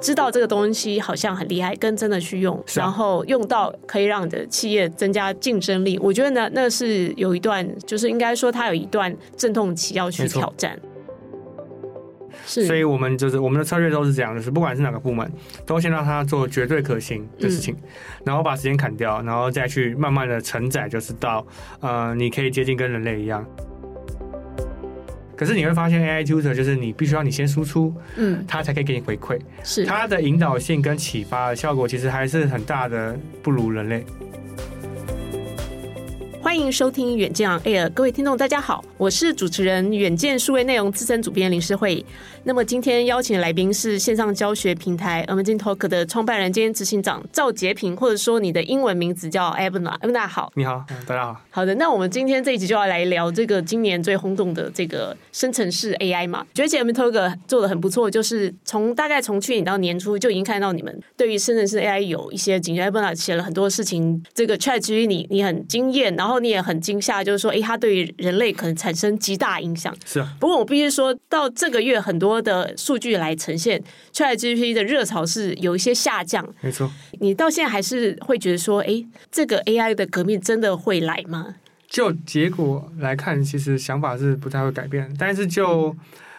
知道这个东西好像很厉害，跟真的去用，啊、然后用到可以让你的企业增加竞争力，我觉得呢，那是有一段，就是应该说它有一段阵痛期要去挑战。是，所以我们就是我们的策略都是这样，就是不管是哪个部门，都先让他做绝对可行的事情，嗯、然后把时间砍掉，然后再去慢慢的承载，就是到呃，你可以接近跟人类一样。可是你会发现，AI tutor 就是你必须要你先输出，嗯，他才可以给你回馈，是它的引导性跟启发的效果，其实还是很大的，不如人类。欢迎收听远见 Air，各位听众大家好，我是主持人远见数位内容资深主编林诗慧。那么今天邀请的来宾是线上教学平台 Amazing Talk 的创办人兼执行长赵杰平，或者说你的英文名字叫 Abner，Abner 好，你好，大家好。好的，那我们今天这一集就要来聊这个今年最轰动的这个生成式 AI 嘛。觉得 Amazing Talk 做的很不错，就是从大概从去年到年初就已经看到你们对于生成式 AI 有一些警觉，Abner 写了很多事情。这个 ChatGPT 你你很惊艳，然后。你也很惊吓，就是说，哎，它对于人类可能产生极大影响。是啊。不过我必须说到这个月，很多的数据来呈现，ChatGPT 的热潮是有一些下降。没错。你到现在还是会觉得说，哎，这个 AI 的革命真的会来吗？就结果来看，其实想法是不太会改变。但是就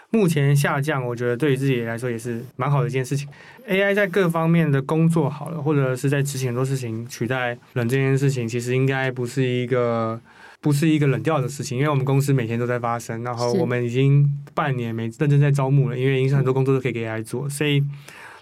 目前下降，我觉得对于自己来说也是蛮好的一件事情。AI 在各方面的工作好了，或者是在执行很多事情取代人这件事情，其实应该不是一个不是一个冷掉的事情，因为我们公司每天都在发生，然后我们已经半年没认真在招募了，因为已经很多工作都可以给 AI 做，所以。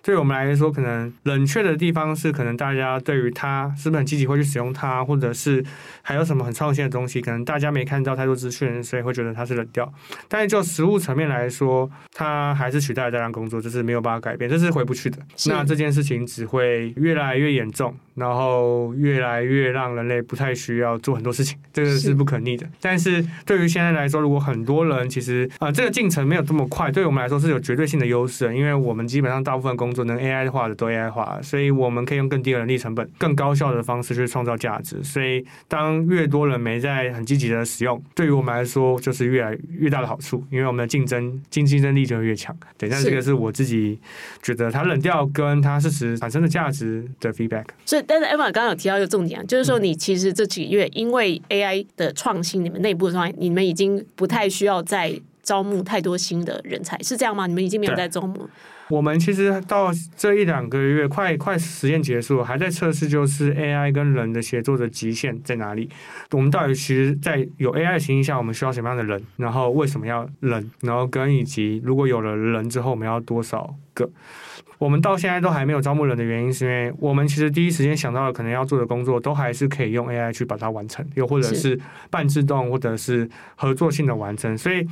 对我们来说，可能冷却的地方是，可能大家对于它是不是很积极会去使用它，或者是还有什么很创新的东西，可能大家没看到太多资讯，所以会觉得它是冷掉。但是就实物层面来说，它还是取代了大量工作，这是没有办法改变，这是回不去的。那这件事情只会越来越严重，然后越来越让人类不太需要做很多事情，这个是不可逆的。是但是对于现在来说，如果很多人其实啊、呃，这个进程没有这么快，对我们来说是有绝对性的优势，因为我们基本上大部分工作能 AI 化的都 AI 化，所以我们可以用更低的人力成本、更高效的方式去创造价值。所以，当越多人没在很积极的使用，对于我们来说就是越来越大的好处，因为我们的竞争竞竞争力就会越强。对，但这个是我自己觉得它冷掉跟它事实产生的价值的 feedback。所以，但是 Abner 刚刚有提到一个重点啊，就是说你其实这几个月因为 AI 的创新，你们内部的创新，你们已经不太需要再招募太多新的人才，是这样吗？你们已经没有在招募？我们其实到这一两个月，快快实验结束，还在测试，就是 AI 跟人的协作的极限在哪里。我们到底其实，在有 AI 的情形下，我们需要什么样的人？然后为什么要人？然后跟以及如果有了人之后，我们要多少个？我们到现在都还没有招募人的原因，是因为我们其实第一时间想到的可能要做的工作，都还是可以用 AI 去把它完成，又或者是半自动，或者是合作性的完成，所以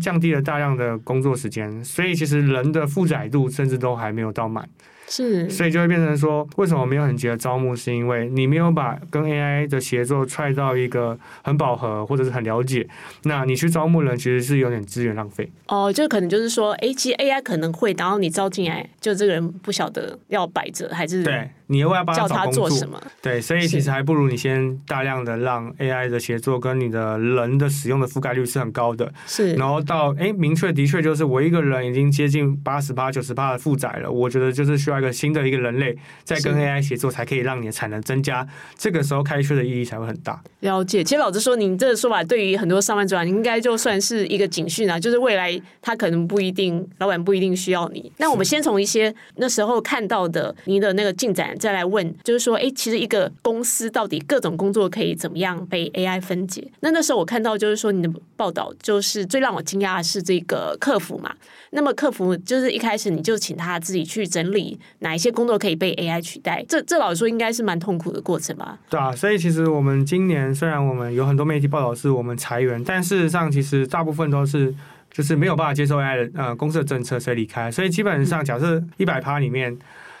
降低了大量的工作时间。所以其实人的负载度甚至都还没有到满。是，所以就会变成说，为什么没有很急的招募？是因为你没有把跟 AI 的协作踹到一个很饱和或者是很了解，那你去招募人其实是有点资源浪费。哦，就可能就是说，哎，其实 AI 可能会，然后你招进来，就这个人不晓得要摆着还是对。你又要帮他找工作，叫他做什么？对，所以其实还不如你先大量的让 AI 的协作跟你的人的使用的覆盖率是很高的，是。然后到哎，明确的确就是我一个人已经接近八十八、九十八的负载了，我觉得就是需要一个新的一个人类在跟 AI 协作，才可以让你的产能增加。这个时候开缺的意义才会很大。了解，其实老实说，您这个说法对于很多上班族啊，应该就算是一个警讯啊，就是未来他可能不一定，老板不一定需要你。那我们先从一些那时候看到的您的那个进展再来问，就。是说，哎，其实一个公司到底各种工作可以怎么样被 AI 分解？那那时候我看到，就是说你的报道，就是最让我惊讶的是这个客服嘛。那么客服就是一开始你就请他自己去整理哪一些工作可以被 AI 取代，这这老实说应该是蛮痛苦的过程吧？对啊，所以其实我们今年虽然我们有很多媒体报道是我们裁员，但事实上其实大部分都是就是没有办法接受 AI 的呃公司的政策，所以离开。所以基本上假设一百趴里面。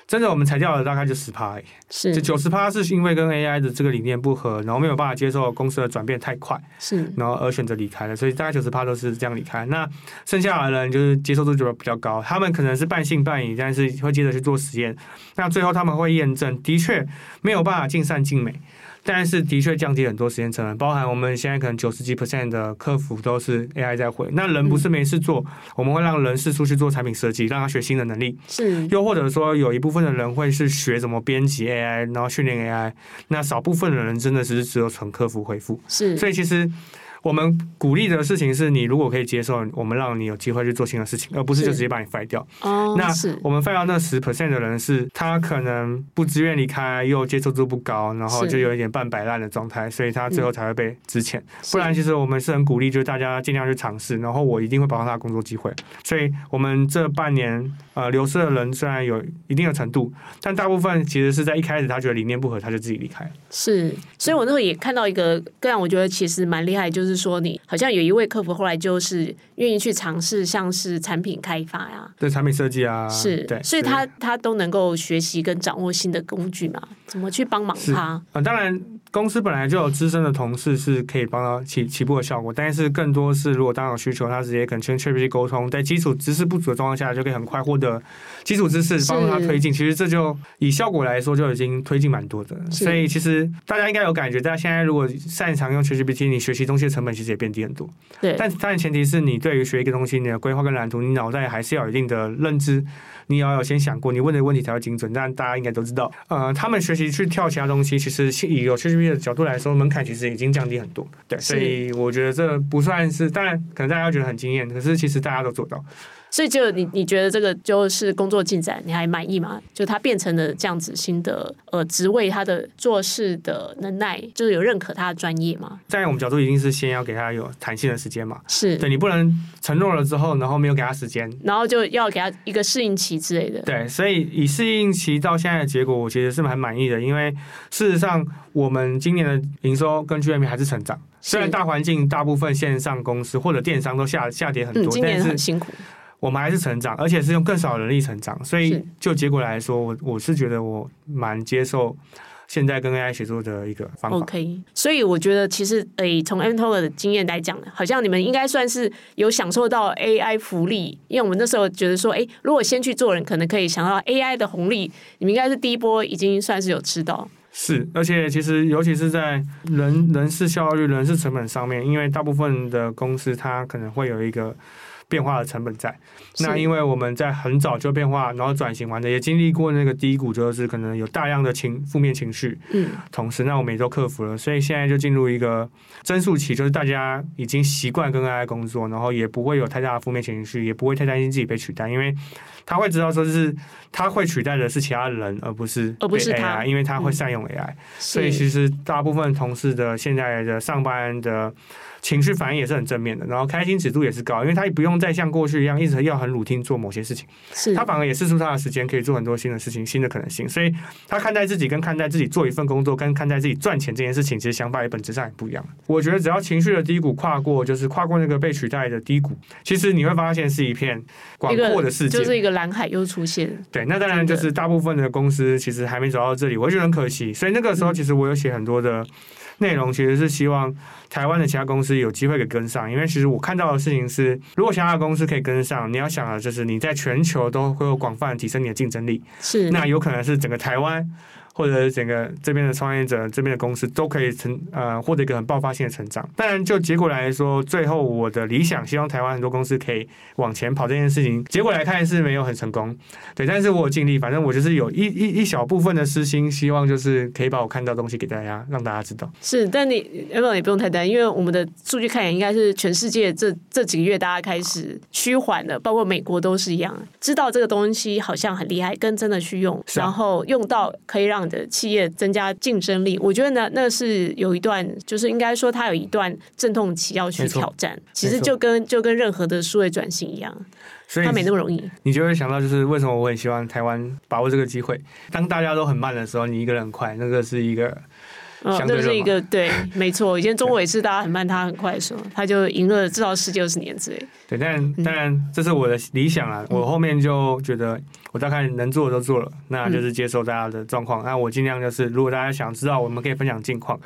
真的，我们裁掉了大概就十趴，是，就九十趴是因为跟 AI 的这个理念不合，然后没有办法接受公司的转变太快，是，然后而选择离开了，所以大概九十趴都是这样离开。那剩下的人就是接受度就比较高，他们可能是半信半疑，但是会接着去做实验。那最后他们会验证，的确没有办法尽善尽美。但是的确降低很多时间成本，包含我们现在可能九十几 percent 的客服都是 AI 在回，那人不是没事做，嗯、我们会让人事出去做产品设计，让他学新的能力，是，又或者说有一部分的人会是学怎么编辑 AI，然后训练 AI，那少部分的人真的只是只有纯客服回复，是，所以其实。我们鼓励的事情是你如果可以接受，我们让你有机会去做新的事情，而不是就直接把你 fire 掉。哦，那我们 fire 掉那十 percent 的人是，他可能不自愿离开，又接受度不高，然后就有一点半摆烂的状态，所以他最后才会被资遣。不然，其实我们是很鼓励，就是大家尽量去尝试，然后我一定会保障他的工作机会。所以我们这半年呃流失的人虽然有一定的程度，但大部分其实是在一开始他觉得理念不合，他就自己离开。是，所以我那时候也看到一个个案，我觉得其实蛮厉害，就是。说你好像有一位客服后来就是愿意去尝试，像是产品开发呀，对产品设计啊，是对，所以他他都能够学习跟掌握新的工具嘛，怎么去帮忙他？啊、呃，当然。公司本来就有资深的同事是可以帮到起起步的效果，但是更多是如果当有需求，他直接跟 ChatGPT 沟通，在基础知识不足的状况下，就可以很快获得基础知识，帮助他推进。其实这就以效果来说，就已经推进蛮多的。所以其实大家应该有感觉，大家现在如果擅长用 ChatGPT，你学习东西的成本其实也变低很多。对，但但前提是你对于学一个东西，你的规划跟蓝图，你脑袋还是要有一定的认知。你要有先想过，你问的问题才会精准。但大家应该都知道，呃，他们学习去跳其他东西，其实以有 ChatGPT 的角度来说，门槛其实已经降低很多。对，所以我觉得这不算是，当然可能大家觉得很惊艳，可是其实大家都做到。所以就你你觉得这个就是工作进展，你还满意吗？就他变成了这样子新的呃职位，他的做事的能耐，就是有认可他的专业吗？在我们角度，一定是先要给他有弹性的时间嘛。是对，你不能承诺了之后，然后没有给他时间，然后就要给他一个适应期之类的。对，所以以适应期到现在的结果，我其实是蛮满意的，因为事实上我们今年的营收跟 GMV 还是成长，虽然大环境大部分线上公司或者电商都下下跌很多，嗯，今年很辛苦。我们还是成长，而且是用更少的人力成长，所以就结果来说，我我是觉得我蛮接受现在跟 AI 协作的一个方法。OK，所以我觉得其实诶，从 mTalk 的经验来讲，好像你们应该算是有享受到 AI 福利，因为我们那时候觉得说，诶，如果先去做人，可能可以享受到 AI 的红利，你们应该是第一波已经算是有吃到。是，而且其实尤其是在人人事效率、人事成本上面，因为大部分的公司它可能会有一个。变化的成本在，那因为我们在很早就变化，然后转型完的，也经历过那个低谷，就是可能有大量的情负面情绪，嗯，同时那我们也都克服了，所以现在就进入一个增速期，就是大家已经习惯跟 AI 工作，然后也不会有太大的负面情绪，也不会太担心自己被取代，因为他会知道说是他会取代的是其他人，而不是 AI，而不是他，因为他会善用 AI，嗯，所以其实大部分同事的现在的上班的。情绪反应也是很正面的，然后开心指数也是高，因为他也不用再像过去一样一直要很 routine 做某些事情，是他反而也是出他的时间，可以做很多新的事情、新的可能性。所以他看待自己跟看待自己做一份工作，跟看待自己赚钱这件事情，其实想法也本质上也不一样。我觉得只要情绪的低谷跨过，就是跨过那个被取代的低谷，其实你会发现是一片广阔的世界，就是一个蓝海又出现。对，那当然就是大部分的公司其实还没走到这里，我觉得很可惜。所以那个时候其实我有写很多的。内容其实是希望台湾的其他公司有机会给跟上，因为其实我看到的事情是，如果其他的公司可以跟上，你要想的就是你在全球都会有广泛提升你的竞争力，是那有可能是整个台湾。或者整个这边的创业者、这边的公司都可以成呃获得一个很爆发性的成长。当然，就结果来说，最后我的理想，希望台湾很多公司可以往前跑这件事情，结果来看是没有很成功。对，但是我尽力，反正我就是有一一一小部分的私心，希望就是可以把我看到的东西给大家，让大家知道。是，但你也不用太担心，因为我们的数据看起来应该是全世界这这几个月大家开始趋缓了，包括美国都是一样，知道这个东西好像很厉害，跟真的去用，啊、然后用到可以让。的企业增加竞争力，我觉得呢，那是有一段，就是应该说，它有一段阵痛期要去挑战。其实就跟就跟任何的数位转型一样，所以它没那么容易。你就会想到，就是为什么我很希望台湾把握这个机会，当大家都很慢的时候，你一个人很快，那个是一个。嗯，那是一个对，没错。以前中国也是大家很慢，他很快的时候，他就赢了至少十几二十年之类。对，但当然这是我的理想啊。我后面就觉得，我大概能做的都做了，那就是接受大家的状况。那我尽量就是，如果大家想知道，我们可以分享近况。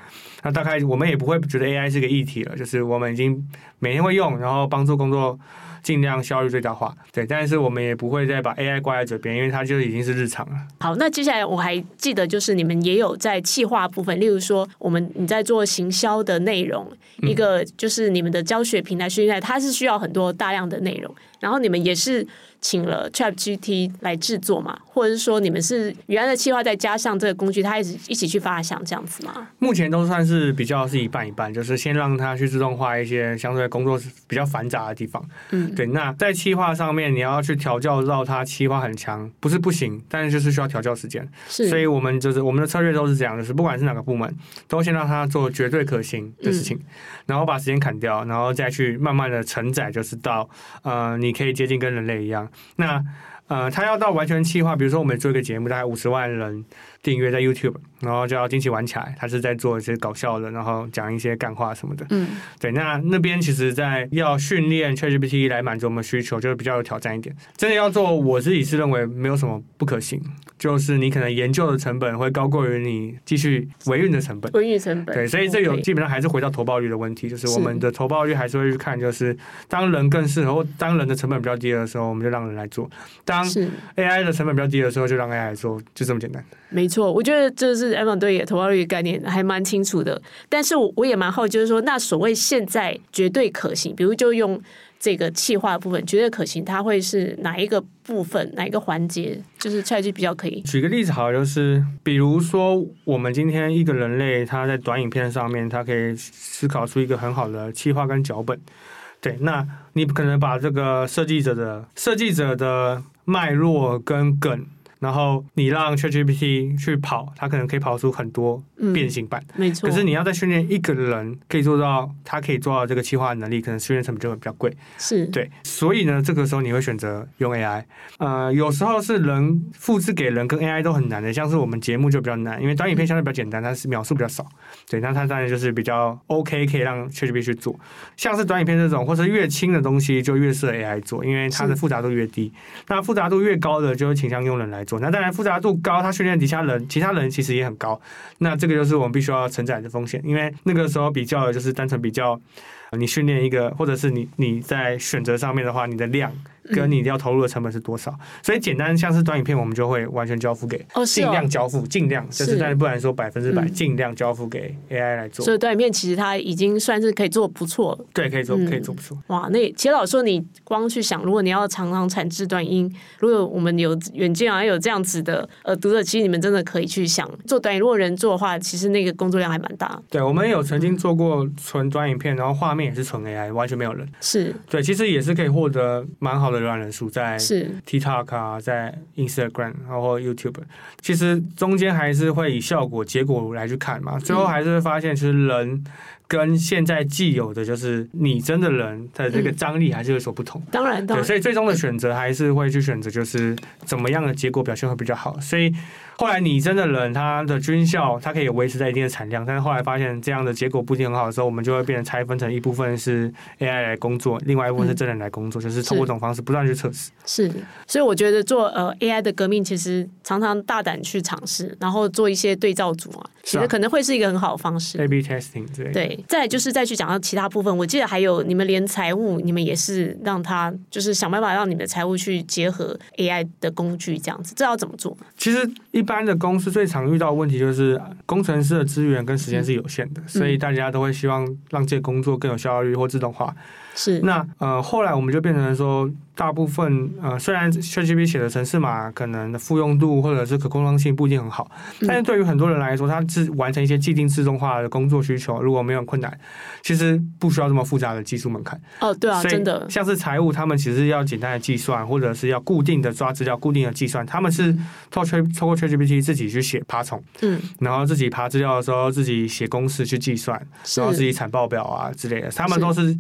那大概我们也不会觉得 AI 是个议题了，就是我们已经每天会用，然后帮助工作尽量效率最大化。对，但是我们也不会再把 AI 挂在嘴边，因为它就已经是日常了。好，那接下来我还记得，就是你们也有在企划部分，例如说，我们你在做行销的内容，嗯、一个就是你们的教学平台，训练它是需要很多大量的内容，然后你们也是。请了 ChatGPT 来制作嘛，或者是说你们是原来的企划再加上这个工具，它一直一起去发想这样子吗？目前都算是比较是一半一半，就是先让它去自动化一些相对工作比较繁杂的地方。嗯，对。那在企划上面，你要去调教到它企划很强，不是不行，但是就是需要调教时间。是，所以我们就是我们的策略都是这样，就是不管是哪个部门，都先让它做绝对可行的事情，嗯、然后把时间砍掉，然后再去慢慢的承载，就是到呃，你可以接近跟人类一样。那呃，他要到完全气化，比如说我们做一个节目，大概五十万人订阅在 YouTube，然后就要惊奇玩起来，他是在做一些搞笑的，然后讲一些干话什么的。嗯，对，那那边其实，在要训练 ChatGPT 来满足我们需求，就是比较有挑战一点。真的要做，我自己是认为没有什么不可行。就是你可能研究的成本会高过于你继续维运的成本，维运成本。对，所以这有基本上还是回到投报率的问题，就是我们的投报率还是会去看，就是当人更适合，当人的成本比较低的时候，我们就让人来做；当 AI 的成本比较低的时候，就让 AI 来做，就这么简单。没错，我觉得这是 Evan 对投报率概念还蛮清楚的，但是我我也蛮好奇，就是说那所谓现在绝对可行，比如就用。这个企划部分绝对可行，它会是哪一个部分，哪一个环节，就是差距比较可以？举个例子，好，就是比如说，我们今天一个人类，他在短影片上面，他可以思考出一个很好的企划跟脚本。对，那你可能把这个设计者的设计者的脉络跟梗。然后你让 ChatGPT 去跑，它可能可以跑出很多变形版。嗯、没错。可是你要再训练一个人可以做到，他可以做到这个企划能力，可能训练成本就会比较贵。是。对。所以呢，这个时候你会选择用 AI。呃，有时候是人复制给人跟 AI 都很难的，像是我们节目就比较难，因为短影片相对比较简单，它是秒数比较少。对，那它当然就是比较 OK，可以让 ChatGPT 去做。像是短影片这种，或是越轻的东西，就越适合 AI 做，因为它的复杂度越低。那复杂度越高的，就会倾向用人来那当然复杂度高，他训练底下人，其他人其实也很高。那这个就是我们必须要承载的风险，因为那个时候比较就是单纯比较，你训练一个，或者是你你在选择上面的话，你的量。跟你要投入的成本是多少？所以简单像是短影片，我们就会完全交付给，尽量交付，尽量就是，但是不然说百分之百，尽量交付给 AI 来做。所以短影片其实它已经算是可以做不错了。对，可以做，可以做不错。哇，那其实老实说，你光去想，如果你要常常产制短音，如果我们有远见啊，有这样子的呃读者，其实你们真的可以去想做短影。如果人做的话，其实那个工作量还蛮大。对，我们有曾经做过纯短影片，然后画面也是纯 AI，完全没有人。是对，其实也是可以获得蛮好的浏览人数在。是 TikTok 啊，在 Instagram，然后 YouTube，其实中间还是会以效果结果来去看嘛，最后还是会发现，其实人跟现在既有的就是拟真的人的这个张力还是有所不同。当然，当然，对，所以最终的选择还是会去选择就是怎么样的结果表现会比较好，所以。后来拟真的人，他的军校他可以维持在一定的产量，但是后来发现这样的结果不一定很好的时候，我们就会变成拆分成一部分是 AI 来工作，另外一部分是真人来工作，嗯、就是通过这种方式不断去测试。是，所以我觉得做呃 AI 的革命，其实常常大胆去尝试，然后做一些对照组啊，其实可能会是一个很好的方式。A/B testing 之类。对，再就是再去讲到其他部分，我记得还有你们连财务，你们也是让他就是想办法让你们的财务去结合 AI 的工具这样子，这要怎么做？其实一般的公司最常遇到的问题就是工程师的资源跟时间是有限的，所以大家都会希望让这个工作更有效率或自动化。是，那呃，后来我们就变成说，大部分呃，虽然 ChatGPT 写的程式码可能的复用度或者是可工商性不一定很好，但是对于很多人来说，他是完成一些既定自动化的工作需求，如果没有困难，其实不需要这么复杂的技术门槛。哦，对啊，真的，像是财务，他们其实要简单的计算，或者是要固定的抓资料、固定的计算，他们是透过透过 ChatGPT 自己去写爬虫，嗯，然后自己爬资料的时候自己写公式去计算，然后自己产报表啊之类的，他们都是。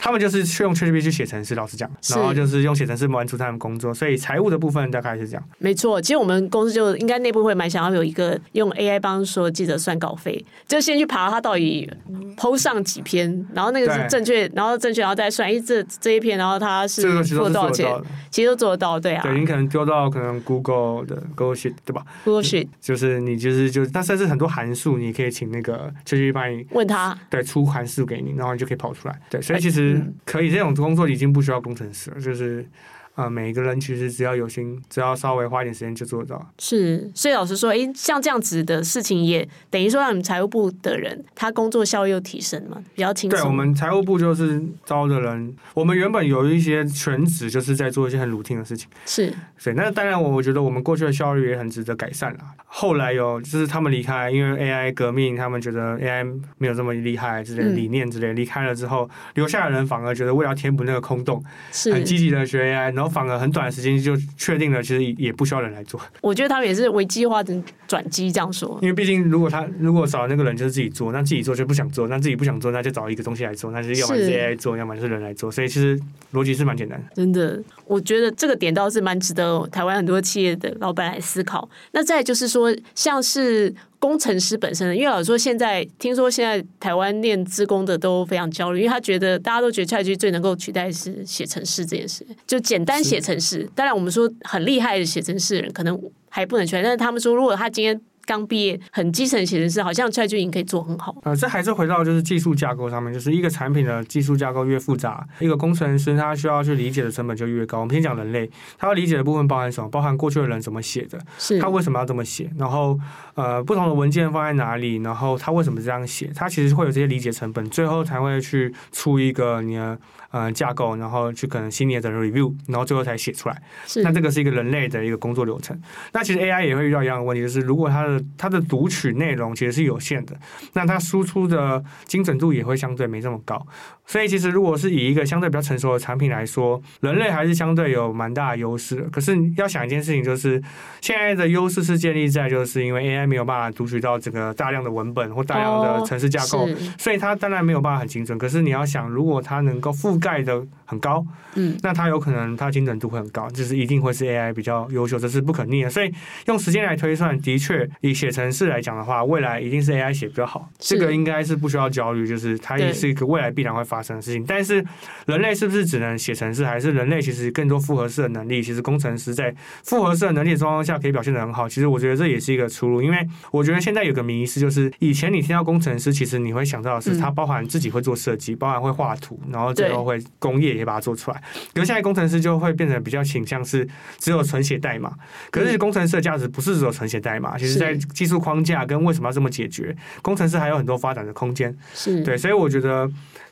他们就是去用 ChatGPT 去写程式，老实讲，然后就是用写程式完成他们工作，所以财务的部分大概是这样。没错，其实我们公司就应该内部会蛮想要有一个用 AI 帮说记者算稿费，就先去爬他到底 PO 上几篇，然后那个是正确，然后正确，然后再算，哎，这这一篇，然后他是做多少钱？其实都做得到，对啊。对，你可能丢到可能 Google 的 Google Sheet，对吧？Google Sheet 就是你就是就，但甚至很多函数，你可以请那个 ChatGPT 帮你问他，对，出函数给你，然后你就可以跑出来。对，所以其实。实可以，这种工作已经不需要工程师了，就是。啊、呃，每一个人其实只要有心，只要稍微花一点时间就做得到。是，所以老实说，诶，像这样子的事情，也等于说让你们财务部的人他工作效率又提升嘛，比较轻松。对，我们财务部就是招的人，我们原本有一些全职，就是在做一些很 routine 的事情。是，对。那当然，我我觉得我们过去的效率也很值得改善啦。后来有就是他们离开，因为 AI 革命，他们觉得 AI 没有这么厉害之类的理念之类，离开了之后，留下的人反而觉得为了填补那个空洞，是很积极的学 AI，然后反而很短的时间就确定了，其实也不需要人来做。我觉得他们也是危机化的转机，这样说。因为毕竟，如果他如果找那个人就是自己做，那自己做就不想做，那自己不想做，那就找一个东西来做，那就是要么是 AI 做，要么就是人来做。所以其实逻辑是蛮简单的。真的，我觉得这个点倒是蛮值得台湾很多企业的老板来思考。那再就是说，像是。工程师本身，因为老实说，现在听说现在台湾念资工的都非常焦虑，因为他觉得大家都觉得 ChatGPT 最能够取代是写程式这件事，就简单写程式。当然，我们说很厉害的写程式的人可能还不能取代，但是他们说，如果他今天。刚毕业，很基层写程式，好像 ChatGPT 可以做很好。呃，这还是回到就是技术架构上面，就是一个产品的技术架构越复杂，一个工程师他需要去理解的成本就越高。我们先讲人类，他要理解的部分包含什么？包含过去的人怎么写的，是他为什么要这么写？然后呃，不同的文件放在哪里？然后他为什么这样写？他其实会有这些理解成本，最后才会去出一个你的呃架构，然后去可能新的 review，然后最后才写出来。是那这个是一个人类的一个工作流程。那其实 AI 也会遇到一样的问题，就是如果它的它的读取内容其实是有限的，那它输出的精准度也会相对没这么高。所以其实如果是以一个相对比较成熟的产品来说，人类还是相对有蛮大的优势。可是要想一件事情，就是现在的优势是建立在就是因为 AI 没有办法读取到这个大量的文本或大量的城市架构，所以它当然没有办法很精准。可是你要想，如果它能够覆盖的很高，嗯，那它有可能它精准度会很高，就是一定会是 AI 比较优秀，这是不可逆的。所以用时间来推算，的确以写程式来讲的话，未来一定是 AI 写比较好，这个应该是不需要焦虑，就是它也是一个未来必然会发生的事情。但是人类是不是只能写程式，还是人类其实更多复合式的能力？其实工程师在复合式的能力的状况下可以表现的很好。其实我觉得这也是一个出路，因为我觉得现在有个迷思，就是以前你听到工程师，其实你会想到的是他包含自己会做设计，包含会画图，然后最后会工业也把它做出来。可是现在工程师就会变成比较倾向是只有纯写代码。可是工程师的价值不是只有纯写代码，其实在技术框架跟为什么要这么解决，工程师还有很多发展的空间。是对，所以我觉得。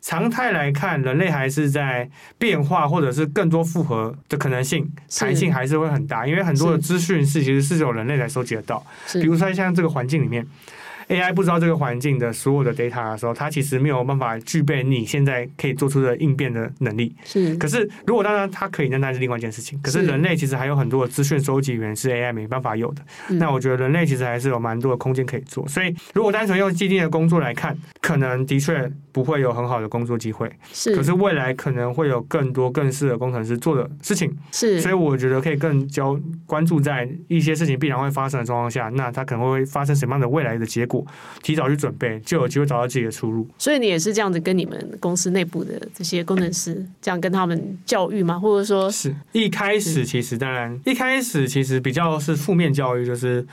常态来看，人类还是在变化，或者是更多复合的可能性，弹性还是会很大，因为很多的资讯是其实是有人类来收集得到，比如说像这个环境里面。AI 不知道这个环境的所有的 data 的时候，它其实没有办法具备你现在可以做出的应变的能力。是。可是如果当然它可以，那那是另外一件事情。可是人类其实还有很多的资讯收集源是 AI 没办法有的。那我觉得人类其实还是有蛮多的空间可以做。所以如果单纯用既定的工作来看，可能的确不会有很好的工作机会。是。可是未来可能会有更多更适合工程师做的事情。是。所以我觉得可以更焦关注在一些事情必然会发生的状况下，那它可能会发生什么样的未来的结果。提早去准备，就有机会找到自己的出路。所以你也是这样子跟你们公司内部的这些工程师这样跟他们教育吗？或者说，是一开始其实当然一开始其实比较是负面教育，就是。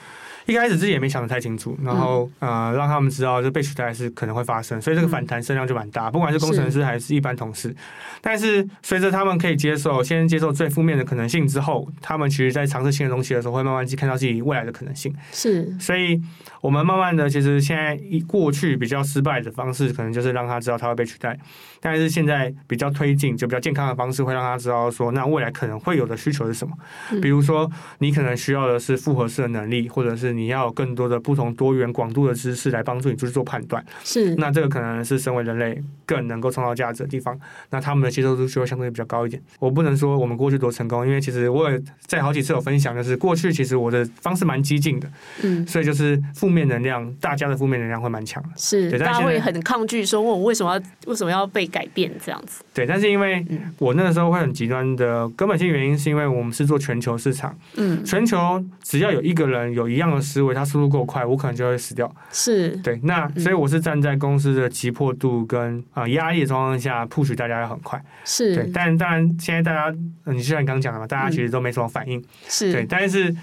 一开始自己也没想得太清楚，然后呃让他们知道这被取代是可能会发生，所以这个反弹声量就蛮大，不管是工程师还是一般同事。但是随着他们可以接受，先接受最负面的可能性之后，他们其实在尝试新的东西的时候，会慢慢去看到自己未来的可能性。是，所以我们慢慢的，其实现在一过去比较失败的方式，可能就是让他知道他会被取代。但是现在比较推进，就比较健康的方式，会让他知道说，那未来可能会有的需求是什么？比如说，你可能需要的是复合式的能力，或者是。你要有更多的不同多元广度的知识来帮助你去做判断，是那这个可能是身为人类更能够创造价值的地方，那他们的接受度就会相对比较高一点。我不能说我们过去多成功，因为其实我也在好几次有分享，就是过去其实我的方式蛮激进的，嗯，所以就是负面能量，大家的负面能量会蛮强的，是对，大家会很抗拒说，问我为什么要为什么要被改变这样子？对，但是因为我那个时候会很极端的根本性原因，是因为我们是做全球市场，嗯，全球只要有一个人有一样的。思维，它速度够快，我可能就会死掉。是对，那所以我是站在公司的急迫度跟啊压力的状况下，push 大家要很快。是对，但当然现在大家，你就像你刚刚讲的嘛，大家其实都没什么反应。是对，但是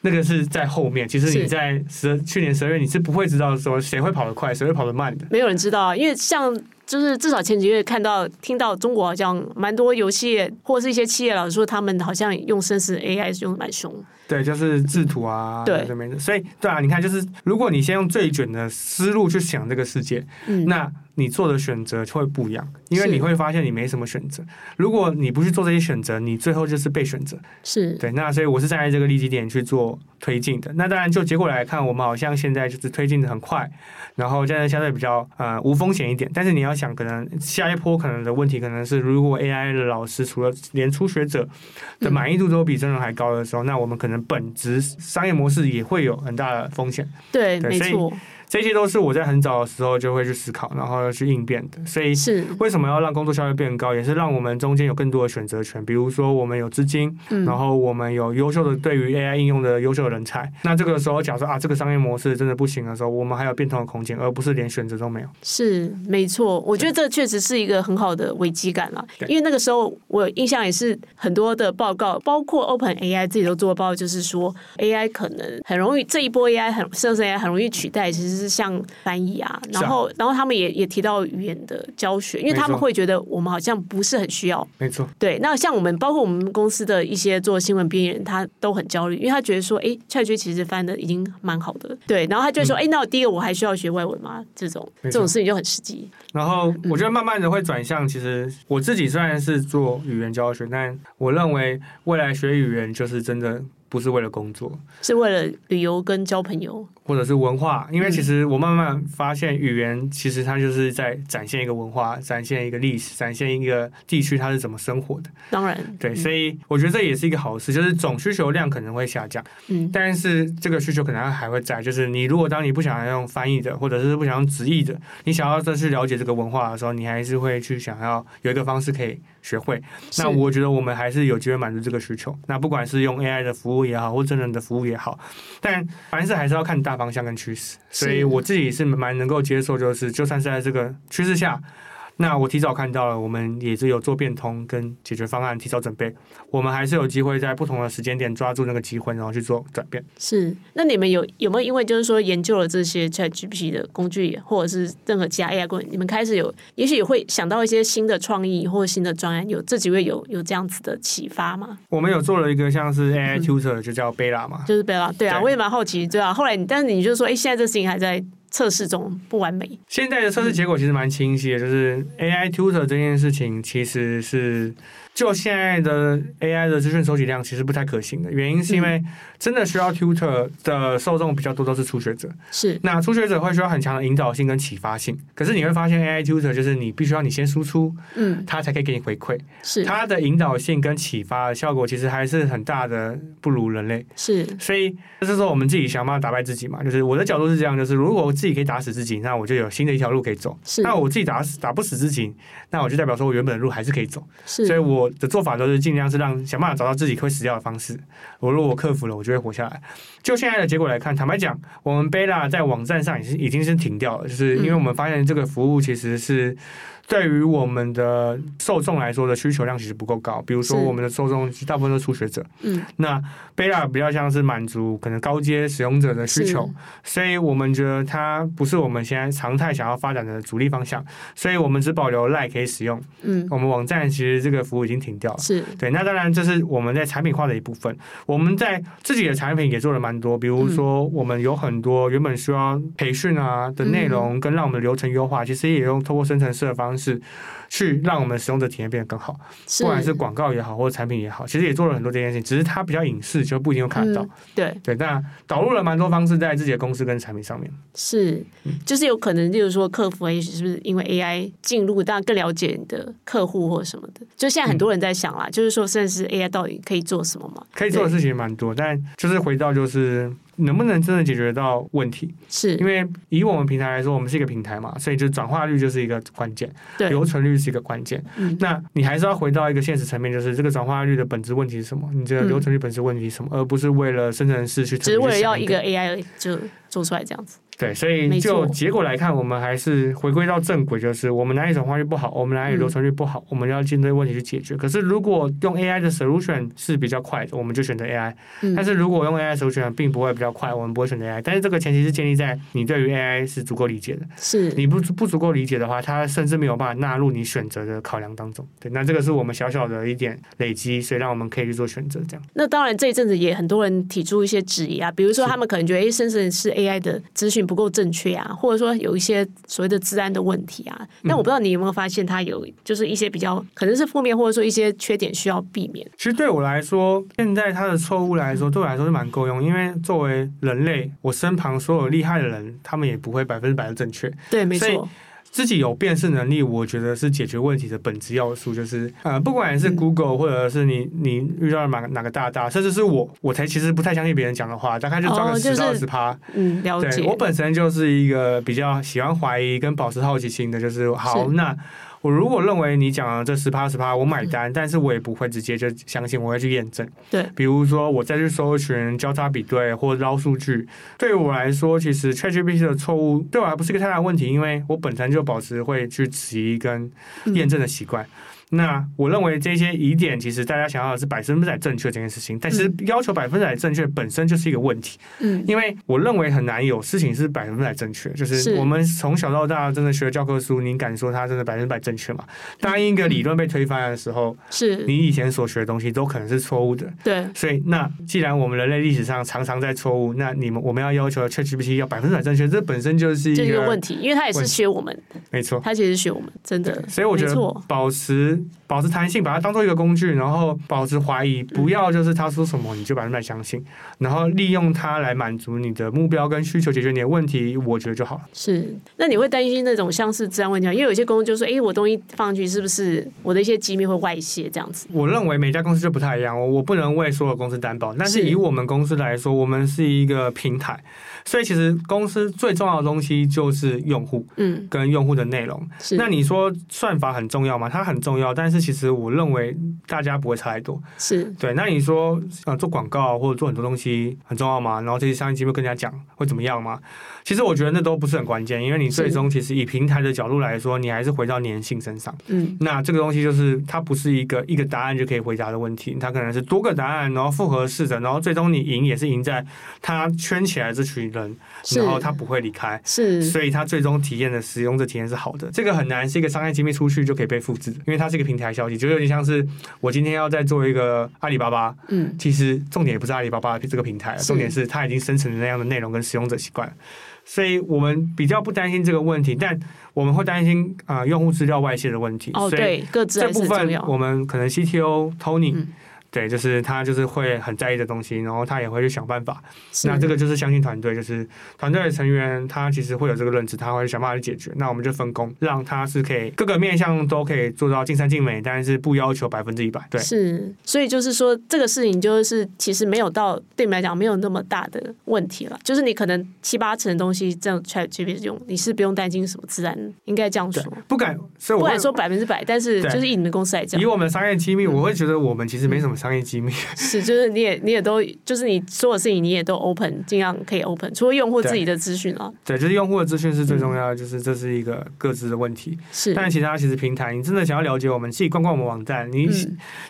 那个是在后面。其实你在十去年十二月，你是不会知道说谁会跑得快，谁会跑得慢的。没有人知道啊，因为像。就是至少前几个月看到听到中国好像蛮多游戏或者是一些企业老师说，他们好像用生成 AI 是用的蛮凶。对，就是制图啊，对，这边的。所以，对啊，你看，就是如果你先用最卷的思路去想这个世界，嗯，那你做的选择就会不一样，因为你会发现你没什么选择。如果你不去做这些选择，你最后就是被选择。是对，那所以我是站在这个利基点去做推进的。那当然，就结果来看，我们好像现在就是推进的很快，然后现在相对比较呃无风险一点。但是你要想，可能下一波可能的问题可能是，如果 AI 的老师除了连初学者的满意度都比真人还高的时候，嗯，那我们可能本质商业模式也会有很大的风险。对，对没错。这些都是我在很早的时候就会去思考，然后要去应变的。所以是为什么要让工作效率变高，也是让我们中间有更多的选择权。比如说，我们有资金，然后我们有优秀的对于 AI 应用的优秀的人才。那这个时候，假设啊，这个商业模式真的不行的时候，我们还有变通的空间，而不是连选择都没有。是没错，我觉得这确实是一个很好的危机感了。因为那个时候，我印象也是很多的报告，包括 Open AI 自己都做报告，就是说 AI 可能很容易这一波 AI 很甚至 AI 很容易取代，其实是像翻译啊，然后然后他们也也提到语言的教学，因为他们会觉得我们好像不是很需要。没错，对。那像我们包括我们公司的一些做新闻编辑人，他都很焦虑，因为他觉得说，哎，ChatGPT 其实翻的已经蛮好的，对。然后他就说，哎、嗯，那我第一个我还需要学外文吗？这种这种事情就很实际。然后我觉得慢慢的会转向，其实我自己虽然是做语言教学，但我认为未来学语言就是真的。不是为了工作，是为了旅游跟交朋友，或者是文化。因为其实我慢慢发现，语言其实它就是在展现一个文化，展现一个历史，展现一个地区它是怎么生活的。当然，对，所以我觉得这也是一个好事，就是总需求量可能会下降，嗯，但是这个需求可能还会在。就是你如果当你不想要用翻译的，或者是不想用直译的，你想要再去了解这个文化的时候，你还是会去想要有一个方式可以学会。那我觉得我们还是有机会满足这个需求。那不管是用 AI 的服务也好，或真人的服务也好，但凡事还是要看大方向跟趋势，所以我自己是蛮能够接受，就是就算是在这个趋势下。那我提早看到了，我们也是有做变通跟解决方案，提早准备，我们还是有机会在不同的时间点抓住那个机会，然后去做转变。是，那你们有有没有因为就是说研究了这些 ChatGPT 的工具，或者是任何其他 AI 工具，你们开始有，也许也会想到一些新的创意或者新的专案，有这几位有有这样子的启发吗？我们有做了一个像是 AI Tutor，就叫 Bella 嘛，就是 Bella，对啊，对我也蛮好奇，对啊，后来你，但是你就说，哎、欸，现在这事情还在。测试中不完美。现在的测试结果其实蛮清晰的，就是 AI Tutor 这件事情其实是。就现在的 AI 的资讯收集量其实不太可行的原因，是因为真的需要 tutor 的受众比较多，都是初学者。是，那初学者会需要很强的引导性跟启发性。可是你会发现 AI tutor 就是你必须要你先输出，嗯，他才可以给你回馈。是，他的引导性跟启发的效果其实还是很大的不如人类。是，所以就是说我们自己想办法打败自己嘛。就是我的角度是这样，就是如果我自己可以打死自己，那我就有新的一条路可以走。是，那我自己打死打不死自己，那我就代表说我原本的路还是可以走。是，所以我的做法都是尽量是让想办法找到自己会死掉的方式。我如果我克服了，我就会活下来。就现在的结果来看，坦白讲，我们 Bella 在网站上已经已经是停掉了，就是因为我们发现这个服务其实是。对于我们的受众来说的需求量其实不够高，比如说我们的受众大部分都是初学者，嗯，那 Bella 比较像是满足可能高阶使用者的需求，所以我们觉得它不是我们现在常态想要发展的主力方向，所以我们只保留 Lite 可以使用，嗯，我们网站其实这个服务已经停掉了，是。对，那当然这是我们在产品化的一部分，我们在自己的产品也做了蛮多，比如说我们有很多原本需要培训啊的内容，跟让我们的流程优化，其实也用透过生成式的方式。是去让我们使用者体验变得更好，不管是广告也好，或者产品也好，其实也做了很多这件事情，只是它比较隐私，就不一定会看得到。嗯、对对，那导入了蛮多方式在自己的公司跟产品上面。是，就是有可能，就是说客服也许是不是因为 AI 进入，大家更了解你的客户或什么的。就现在很多人在想啦，嗯、就是说，甚至是 AI 到底可以做什么嘛？可以做的事情蛮多，但就是回到就是。能不能真的解决到问题？是因为以我们平台来说，我们是一个平台嘛，所以就转化率就是一个关键，对，留存率是一个关键。嗯，那你还是要回到一个现实层面，就是这个转化率的本质问题是什么？你这个留存率本质问题是什么？嗯，而不是为了生成式去，只是为了要一个 AI 就做出来这样子。对，所以就结果来看，我们还是回归到正轨，就是我们哪里转化率不好，我们哪里留存率不好，嗯、我们要针对问题去解决。可是如果用 AI 的 solution 是比较快的，我们就选择 AI。嗯、但是如果用 AI solution 并不会比较快，我们不会选择 AI。但是这个前提是建立在你对于 AI 是足够理解的。是，你不不足够理解的话，它甚至没有办法纳入你选择的考量当中。对，那这个是我们小小的一点累积，所以让我们可以去做选择。这样。那当然，这一阵子也很多人提出一些质疑啊，比如说他们可能觉得，哎，甚至是 AI 的资讯不够正确啊。或者说有一些所谓的治安的问题啊，但我不知道你有没有发现，它有就是一些比较可能是负面，或者说一些缺点需要避免。其实对我来说，现在它的错误来说，对我来说是蛮够用，因为作为人类，我身旁所有厉害的人，他们也不会百分之百的正确。对，没错。自己有辨识能力，我觉得是解决问题的本质要素。就是呃，不管是 Google 或者是你你遇到了哪哪个大大，甚至是我，我才其实不太相信别人讲的话，大概就抓个十到二十趴。嗯，了解。我本身就是一个比较喜欢怀疑跟保持好奇心的，就是好那。我如果认为你讲的这十趴十趴我买单，但是我也不会直接就相信，我会去验证。对，比如说我再去搜寻交叉比对或者捞数据，对于我来说，其实 ChatGPT 的错误对我还不是一个太大的问题，因为我本身就保持会去质疑跟验证的习惯。嗯那我认为这些疑点，其实大家想要的是百分之百正确这件事情，但是要求百分之百正确本身就是一个问题。嗯，因为我认为很难有事情是百分之百正确，就是我们从小到大真的学教科书，你敢说它真的百分之百正确吗？当一个理论被推翻的时候，是你以前所学的东西都可能是错误的。对，所以那既然我们人类历史上常常在错误，那你们我们要要求 ChatGPT 要百分之百正确，这本身就是一个问题，因为它也是学我们，没错，它其实学我们，真的。所以我觉得保持。保持弹性，把它当做一个工具，然后保持怀疑，不要就是他说什么你就百分百相信，然后利用它来满足你的目标跟需求，解决你的问题，我觉得就好了。是，那你会担心那种像是治安问题吗？因为有些公司就说，哎，我东西放进去是不是我的一些机密会外泄这样子？我认为每家公司就不太一样，我我不能为所有公司担保，但是以我们公司来说，我们是一个平台。所以其实公司最重要的东西就是用户，嗯，跟用户的内容。是。那你说算法很重要吗？它很重要，但是其实我认为大家不会差太多。是。对。那你说呃做广告或者做很多东西很重要吗？然后这些商业机会跟人家讲会怎么样吗？其实我觉得那都不是很关键，因为你最终其实以平台的角度来说，你还是回到粘性身上。嗯。那这个东西就是它不是一个一个答案就可以回答的问题，它可能是多个答案，然后复合式的，然后最终你赢也是赢在它圈起来这群。人，然后他不会离开，是，所以他最终体验的使用者体验是好的。这个很难是一个商业机密出去就可以被复制，因为它是一个平台消息，就有点像是我今天要再做一个阿里巴巴，嗯，其实重点也不是阿里巴巴这个平台，重点是它已经生成的那样的内容跟使用者习惯，所以我们比较不担心这个问题，但我们会担心啊、呃、用户资料外泄的问题。哦，对，各自这部分我们可能 CTO Tony、嗯。对，就是他就是会很在意的东西，然后他也会去想办法。那这个就是相信团队，就是团队的成员，他其实会有这个认知，他会想办法去解决。那我们就分工，让他是可以各个面向都可以做到尽善尽美，但是不要求百分之一百。对，是，所以就是说这个事情就是其实没有到对你们来讲没有那么大的问题了，就是你可能七八成的东西这样 ChatGPT 用，你是不用担心什么自然，应该这样说。不敢，所以我不敢说百分之百，但是就是以你们公司来讲，以我们商业机密，我会觉得我们其实没什么。商业机密。是，就是你也你也都，就是你所有事情你也都 open，尽量可以 open，除了用户自己的资讯啊。对，就是用户的资讯是最重要的，就是这是一个各自的问题。是，但其他其实平台，你真的想要了解我们，自己逛逛我们网站，你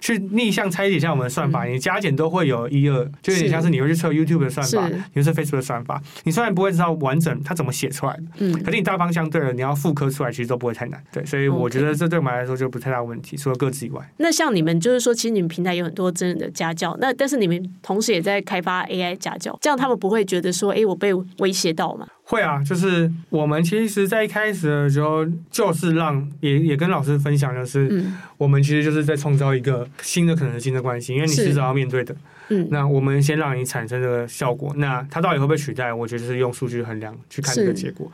去逆向拆解一下我们的算法，你加减都会有一二，就有点像是你会去测 YouTube 的算法，你会测 Facebook 的算法，你虽然不会知道完整它怎么写出来的，嗯，可是你大方向对了，你要复刻出来其实都不会太难。对，所以我觉得这对我们来说就不太大问题，除了各自以外。那像你们就是说，其实你们平台有很多真人的家教，那但是你们同时也在开发 AI 家教，这样他们不会觉得说，哎、欸，我被威胁到吗？会啊，就是我们其实，在一开始的时候，就是让也也跟老师分享的是，嗯、我们其实就是在创造一个新的可能性的关系，因为你迟早要面对的。嗯，那我们先让你产生这个效果，那它到底会不会取代？我觉得是用数据衡量去看这个结果。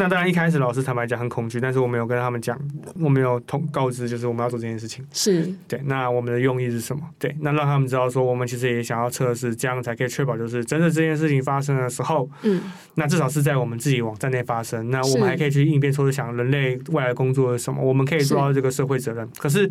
那当然，一开始老师坦白讲很恐惧，但是我没有跟他们讲，我没有通告知，就是我们要做这件事情。是对。那我们的用意是什么？对，那让他们知道说，我们其实也想要测试，这样才可以确保，就是真的这件事情发生的时候，嗯，那至少是在我们自己网站内发生。那我们还可以去应变，说是想人类未来工作是什么，我们可以做到这个社会责任。可是。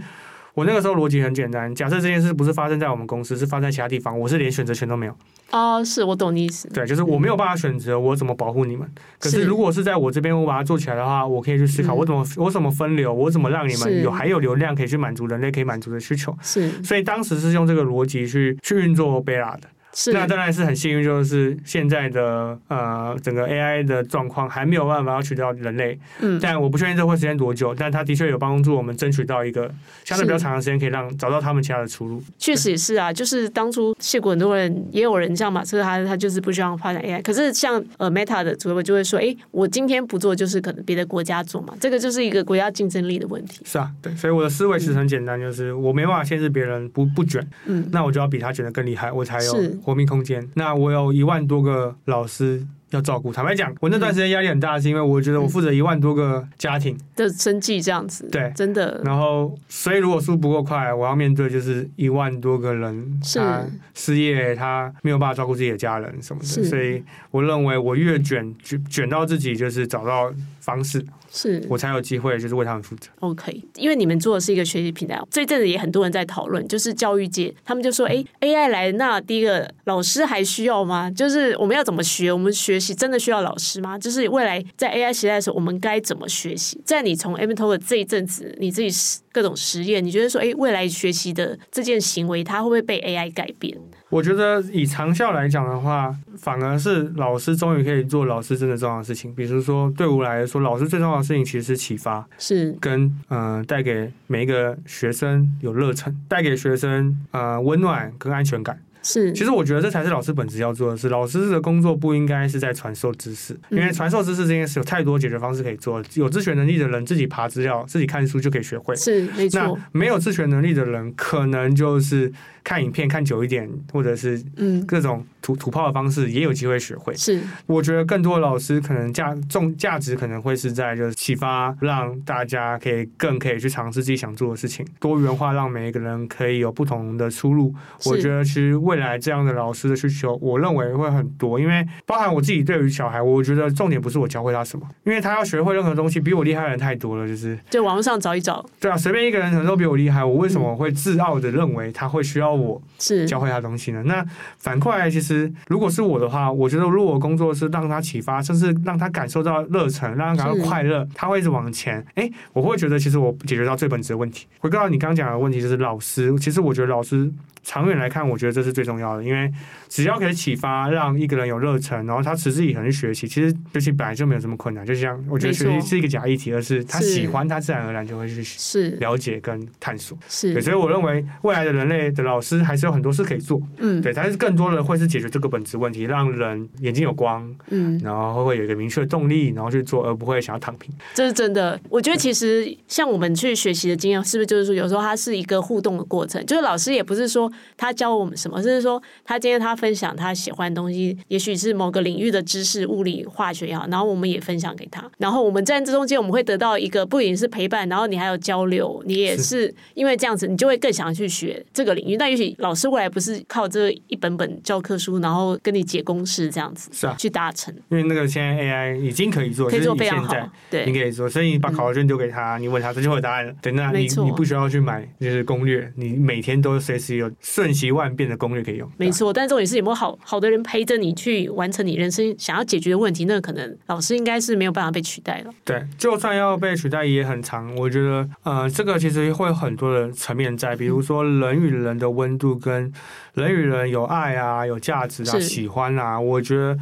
我那个时候逻辑很简单，假设这件事不是发生在我们公司，是发生在其他地方，我是连选择权都没有。哦，是我懂你意思。对，就是我没有办法选择我怎么保护你们。可是如果是在我这边，我把它做起来的话，我可以去思考我怎么我怎么分流，我怎么让你们有还有流量可以去满足人类可以满足的需求。是，所以当时是用这个逻辑去去运作 Bella 的。是。那当然是很幸运，就是现在的呃整个 AI 的状况还没有办法要取代人类，嗯，但我不确定这会时间多久，但它的确有帮助我们争取到一个相对比较长的时间，可以让找到他们其他的出路。确实也是啊，就是当初谢过很多人也有人像马斯克，他他就是不希望发展 AI，可是像呃 Meta 的主播就会说，哎、欸，我今天不做，就是可能别的国家做嘛，这个就是一个国家竞争力的问题。是啊，对，所以我的思维其实很简单，就是我没办法限制别人不不卷，嗯，那我就要比他卷得更厉害，我才有活命空间。那我有一万多个老师要照顾，坦白讲，我那段时间压力很大，是因为我觉得我负责一万多个家庭的生计这样子，对，真的。然后，所以如果速度不够快，我要面对就是一万多个人，他失业，他没有办法照顾自己的家人什么的，所以我认为我越卷卷卷到自己，就是找到方式。是我才有机会，就是为他们负责。OK，因为你们做的是一个学习平台，这阵子也很多人在讨论，就是教育界，他们就说：“哎，AI 来，那第一个老师还需要吗？就是我们要怎么学？我们学习真的需要老师吗？就是未来在 AI 时代的时候，我们该怎么学习？在你从 AmTalk 这一阵子，你自己各种实验，你觉得说，哎，未来学习的这件行为，它会不会被 AI 改变？”我觉得以长效来讲的话，反而是老师终于可以做老师真的重要的事情。比如说，对我来说，老师最重要的事情其实是启发，是跟嗯、呃、带给每一个学生有热忱，带给学生呃温暖跟安全感。是，其实我觉得这才是老师本质要做的事。老师的工作不应该是在传授知识，因为传授知识这件事有太多解决方式可以做。有自学能力的人自己爬资料、自己看书就可以学会。是，没错。那没有自学能力的人，可能就是。看影片看久一点，或者是嗯各种土土炮的方式，也有机会学会。是，我觉得更多的老师可能价重价值可能会是在就是启发，让大家可以更可以去尝试自己想做的事情，多元化，让每一个人可以有不同的出路。我觉得其实未来这样的老师的需求，我认为会很多，因为包含我自己对于小孩，我觉得重点不是我教会他什么，因为他要学会任何东西，比我厉害的人太多了，就是就网络上找一找。对啊，随便一个人可能都比我厉害，我为什么会自傲的认为他会需要？我是教会他东西呢。那反过来，其实如果是我的话，我觉得如果我工作是让他启发，甚至让他感受到热忱，让他感到快乐，他会一直往前。哎、欸，我会觉得其实我解决到最本质的问题。回到你刚刚讲的问题，就是老师。其实我觉得老师。长远来看，我觉得这是最重要的，因为只要可以启发，让一个人有热忱，然后他持之以恒去学习，其实学习本来就没有这么困难。就像我觉得学习是一个假议题，而是他喜欢，他自然而然就会去是了解跟探索。是对，所以我认为未来的人类的老师还是有很多事可以做。嗯，对，但是更多的会是解决这个本质问题，让人眼睛有光，嗯，然后会有一个明确的动力，然后去做，而不会想要躺平。这是真的。我觉得其实像我们去学习的经验，是不是就是说有时候它是一个互动的过程？就是老师也不是说。他教我们什么？就是说，他今天他分享他喜欢的东西，也许是某个领域的知识，物理、化学也好，然后我们也分享给他。然后我们在这中间，我们会得到一个不仅是陪伴，然后你还有交流，你也是因为这样子，你就会更想去学这个领域。但也许老师未来不是靠这一本本教科书，然后跟你解公式这样子，是啊，去达成。因为那个现在 AI 已经可以做，可以做非常好，对，你可以做，所以你把考卷丢给他，你问他，他就会有答案了。对，那你你不需要去买就是攻略，你每天都随时有瞬息万变的攻略可以用，没错。但重点是有没有好好的人陪着你去完成你人生想要解决的问题？那可能老师应该是没有办法被取代了。对，就算要被取代也很长。我觉得，呃，这个其实会有很多的层面在，比如说人与人的温度，跟人与人有爱啊，有价值啊，喜欢啊，我觉得。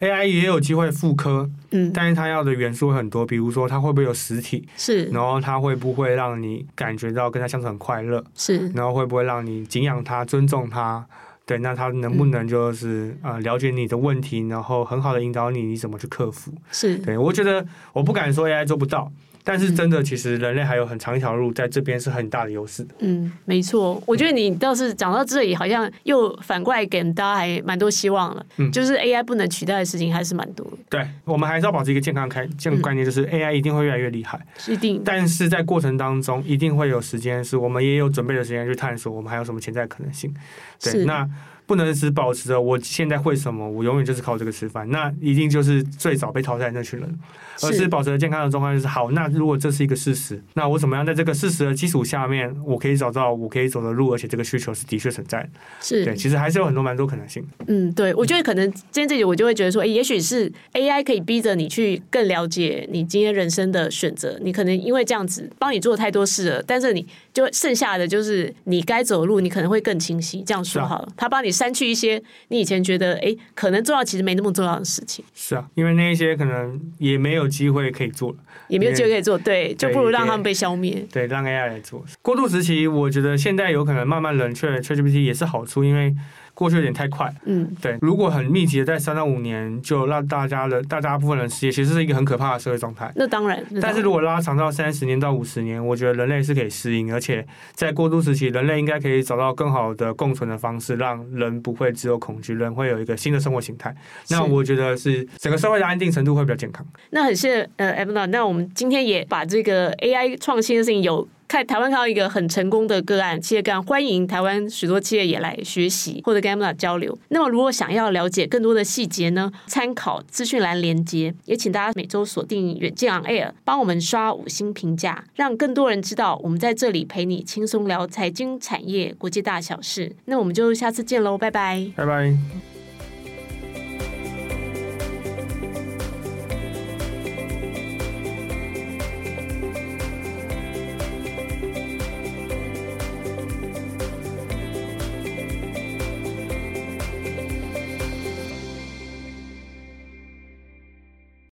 AI 也有机会复刻，嗯，但是它要的元素很多，比如说它会不会有实体，是，然后它会不会让你感觉到跟它相处很快乐，是，然后会不会让你敬仰它、尊重它，对，那他能不能就是、嗯、呃了解你的问题，然后很好的引导你，你怎么去克服，是，对，我觉得我不敢说 AI 做不到。但是真的，其实人类还有很长一条路，在这边是很大的优势。嗯，没错。我觉得你倒是讲到这里，好像又反过来给大家还蛮多希望了。嗯，就是 AI 不能取代的事情还是蛮多的。对，我们还是要保持一个健康开健康观念，就是 AI 一定会越来越厉害，一定。但是在过程当中，一定会有时间，是我们也有准备的时间去探索，我们还有什么潜在可能性。对，那。不能只保持着我现在会什么，我永远就是靠这个吃饭，那一定就是最早被淘汰的那群人。而是保持着健康的状况，就是好。那如果这是一个事实，那我怎么样在这个事实的基础下面，我可以找到我可以走的路，而且这个需求是的确存在的。是对，其实还是有很多蛮多可能性。嗯，对，我觉得可能今天这里我就会觉得说，哎，也许是 AI 可以逼着你去更了解你今天人生的选择。你可能因为这样子帮你做太多事了，但是你就剩下的就是你该走的路，你可能会更清晰。这样说好了，啊、他帮你删去一些你以前觉得哎可能重要，其实没那么重要的事情。是啊，因为那一些可能也没有机会可以做了，也没有机会可以做，对，就不如让他们被消灭。对，对，让 AI 来做。过渡时期，我觉得现在有可能慢慢冷却，ChatGPT 也是好处，因为。过去有点太快，嗯，对。如果很密集的在三到五年就让大家的大家部分人失业，其实是一个很可怕的社会状态。那当然，但是如果拉长到三十年到五十年，我觉得人类是可以适应，而且在过渡时期，人类应该可以找到更好的共存的方式，让人不会只有恐惧，人会有一个新的生活形态。那我觉得是整个社会的安定程度会比较健康。那很谢谢呃那我们今天也把这个 AI 创新的事情有。看台湾看到一个很成功的个案，企业个案，欢迎台湾许多企业也来学习或者跟他们交流。那么，如果想要了解更多的细节呢？参考资讯栏连接，也请大家每周锁定远见 On Air，帮我们刷五星评价，让更多人知道我们在这里陪你轻松聊财经、产业、国际大小事。那我们就下次见喽，拜拜，拜拜。